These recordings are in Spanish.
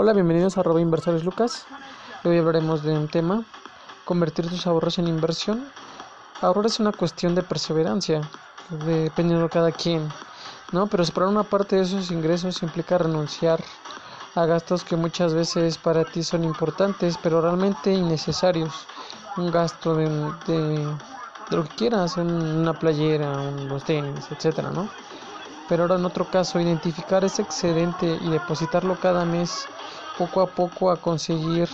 Hola, bienvenidos a Robo Inversores Lucas. Hoy hablaremos de un tema, convertir tus ahorros en inversión. Ahorrar es una cuestión de perseverancia, dependiendo de cada quien, ¿no? Pero separar una parte de esos ingresos implica renunciar a gastos que muchas veces para ti son importantes, pero realmente innecesarios. Un gasto de, lo que quieras, una playera, unos tenis, etcétera, ¿no? Pero ahora en otro caso, identificar ese excedente y depositarlo cada mes poco a poco a conseguir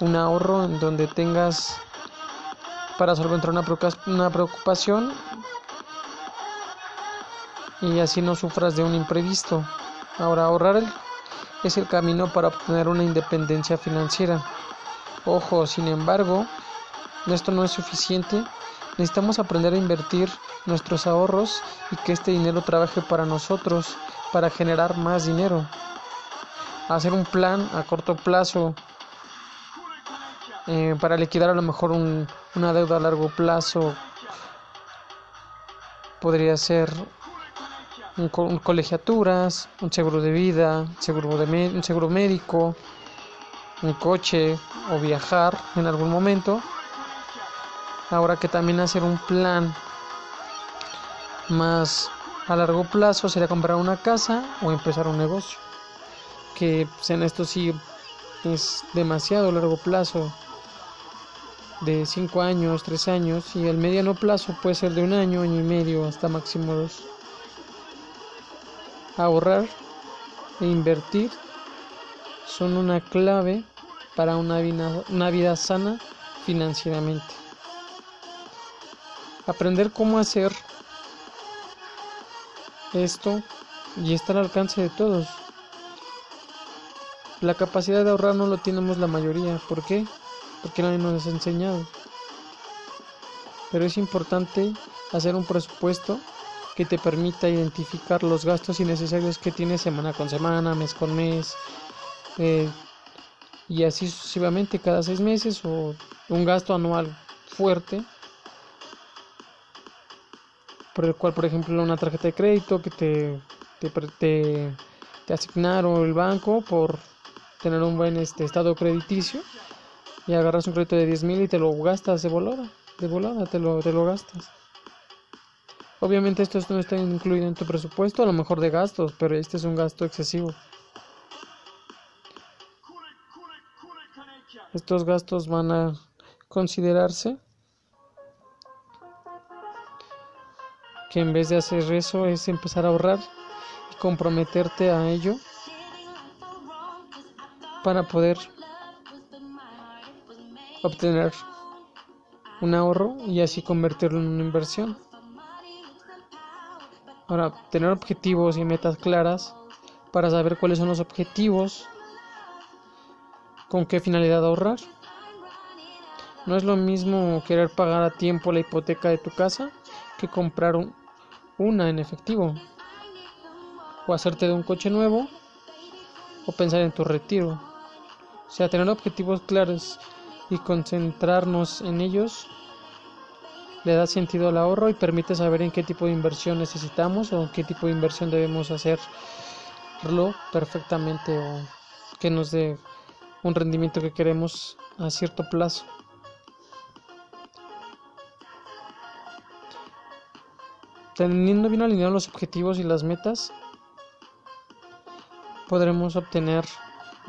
un ahorro en donde tengas para solventar una preocupación y así no sufras de un imprevisto. Ahora ahorrar es el camino para obtener una independencia financiera. Ojo, sin embargo, esto no es suficiente Necesitamos aprender a invertir nuestros ahorros y que este dinero trabaje para nosotros, para generar más dinero. Hacer un plan a corto plazo eh, para liquidar a lo mejor una deuda a largo plazo. Podría ser un, colegiaturas, un seguro de vida, seguro de un seguro médico, un coche o viajar en algún momento Ahora que también hacer un plan más a largo plazo sería comprar una casa o empezar un negocio. Que pues, en esto sí es demasiado largo plazo, de 5 años, 3 años, y el mediano plazo puede ser de un año, año y medio, hasta máximo dos. Ahorrar e invertir son una clave para una vida, una vida sana financieramente aprender cómo hacer esto y está al alcance de todos. La capacidad de ahorrar no lo tenemos la mayoría. ¿Por qué? Porque nadie nos ha enseñado. Pero es importante hacer un presupuesto que te permita identificar los gastos innecesarios que tienes semana con semana, mes con mes, eh, y así sucesivamente cada seis meses o un gasto anual fuerte por el cual, por ejemplo, una tarjeta de crédito que te, te, te, asignaron el banco por tener un buen este, estado crediticio y agarras un crédito de 10 mil y te lo gastas de volada, de volada te lo, te lo gastas. Obviamente esto no está incluido en tu presupuesto, a lo mejor de gastos, pero este es un gasto excesivo. Estos gastos van a considerarse que en vez de hacer eso es empezar a ahorrar y comprometerte a ello para poder obtener un ahorro y así convertirlo en una inversión. Ahora, tener objetivos y metas claras para saber cuáles son los objetivos, con qué finalidad ahorrar. No es lo mismo querer pagar a tiempo la hipoteca de tu casa que comprar un, una en efectivo, o hacerte de un coche nuevo, o pensar en tu retiro. O sea, tener objetivos claros y concentrarnos en ellos le da sentido al ahorro y permite saber en qué tipo de inversión necesitamos o qué tipo de inversión debemos hacerlo perfectamente o que nos dé un rendimiento que queremos a cierto plazo. Teniendo bien alineados los objetivos y las metas, podremos obtener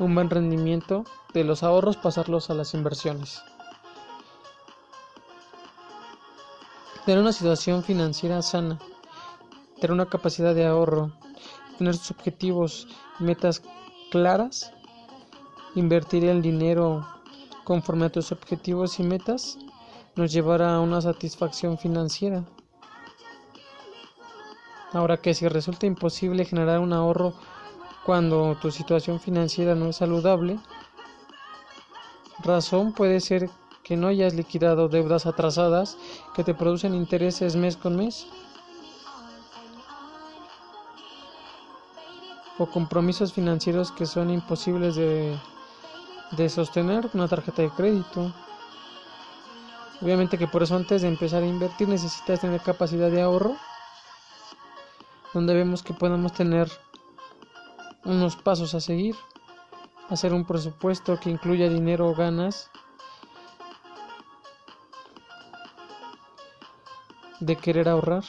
un buen rendimiento de los ahorros, pasarlos a las inversiones. Tener una situación financiera sana, tener una capacidad de ahorro, tener sus objetivos metas claras, invertir el dinero conforme a tus objetivos y metas, nos llevará a una satisfacción financiera. Ahora que si resulta imposible generar un ahorro cuando tu situación financiera no es saludable, razón puede ser que no hayas liquidado deudas atrasadas que te producen intereses mes con mes. o compromisos financieros que son imposibles de, de sostener una tarjeta de crédito. Obviamente que por eso antes de empezar a invertir necesitas tener capacidad de ahorro donde vemos que podemos tener unos pasos a seguir hacer un presupuesto que incluya dinero o ganas de querer ahorrar.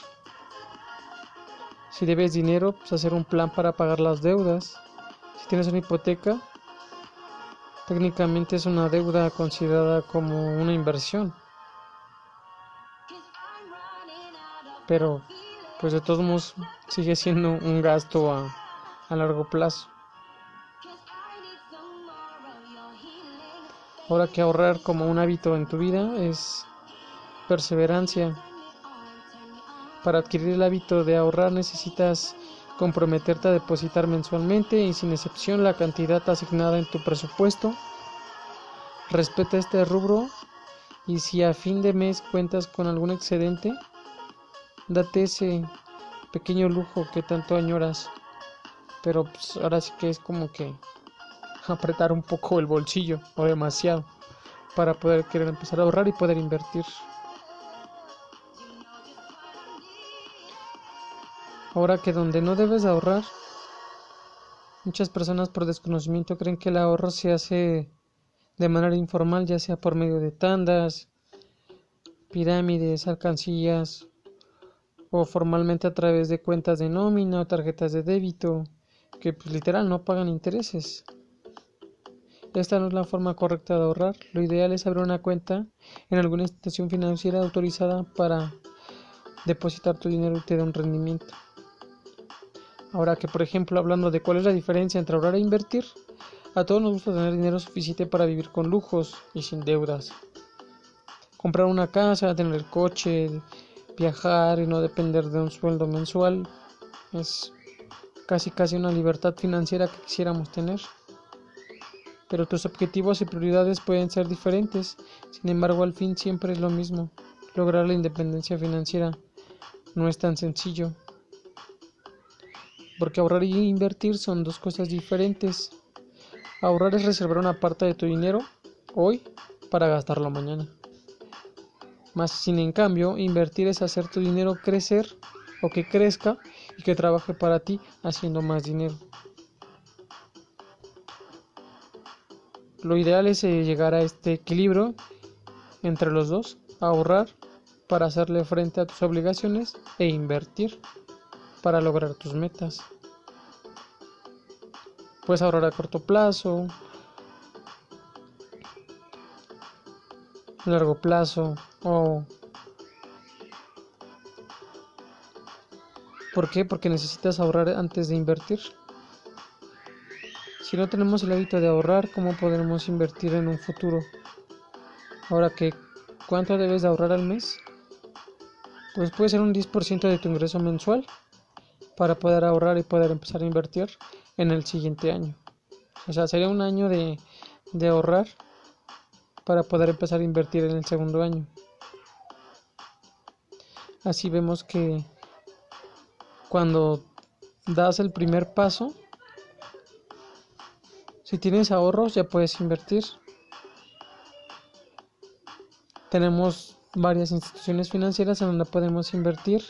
Si debes dinero, pues hacer un plan para pagar las deudas. Si tienes una hipoteca, técnicamente es una deuda considerada como una inversión. Pero, pues de todos modos, sigue siendo un gasto a, a largo plazo. Ahora que ahorrar como un hábito en tu vida es perseverancia. Para adquirir el hábito de ahorrar necesitas comprometerte a depositar mensualmente y sin excepción la cantidad asignada en tu presupuesto. Respeta este rubro y si a fin de mes cuentas con algún excedente, date ese pequeño lujo que tanto añoras. Pero pues, ahora sí que es como que apretar un poco el bolsillo o demasiado para poder querer empezar a ahorrar y poder invertir. Ahora que donde no debes ahorrar, muchas personas por desconocimiento creen que el ahorro se hace de manera informal, ya sea por medio de tandas, pirámides, alcancías o formalmente a través de cuentas de nómina o tarjetas de débito que pues, literal no pagan intereses. Esta no es la forma correcta de ahorrar. Lo ideal es abrir una cuenta en alguna institución financiera autorizada para depositar tu dinero y te dé un rendimiento. Ahora que, por ejemplo, hablando de cuál es la diferencia entre ahorrar e invertir, a todos nos gusta tener dinero suficiente para vivir con lujos y sin deudas. Comprar una casa, tener coche, viajar y no depender de un sueldo mensual es casi casi una libertad financiera que quisiéramos tener pero tus objetivos y prioridades pueden ser diferentes. Sin embargo, al fin siempre es lo mismo. Lograr la independencia financiera no es tan sencillo. Porque ahorrar y invertir son dos cosas diferentes. Ahorrar es reservar una parte de tu dinero hoy para gastarlo mañana. Más sin en cambio, invertir es hacer tu dinero crecer o que crezca y que trabaje para ti haciendo más dinero. Lo ideal es eh, llegar a este equilibrio entre los dos, ahorrar para hacerle frente a tus obligaciones e invertir para lograr tus metas. Puedes ahorrar a corto plazo, largo plazo o ¿Por qué? Porque necesitas ahorrar antes de invertir. Si no tenemos el hábito de ahorrar, ¿cómo podremos invertir en un futuro? Ahora que, ¿cuánto debes de ahorrar al mes? Pues puede ser un 10% de tu ingreso mensual para poder ahorrar y poder empezar a invertir en el siguiente año. O sea, sería un año de, de ahorrar para poder empezar a invertir en el segundo año. Así vemos que cuando das el primer paso, si tienes ahorros ya puedes invertir. Tenemos varias instituciones financieras en donde podemos invertir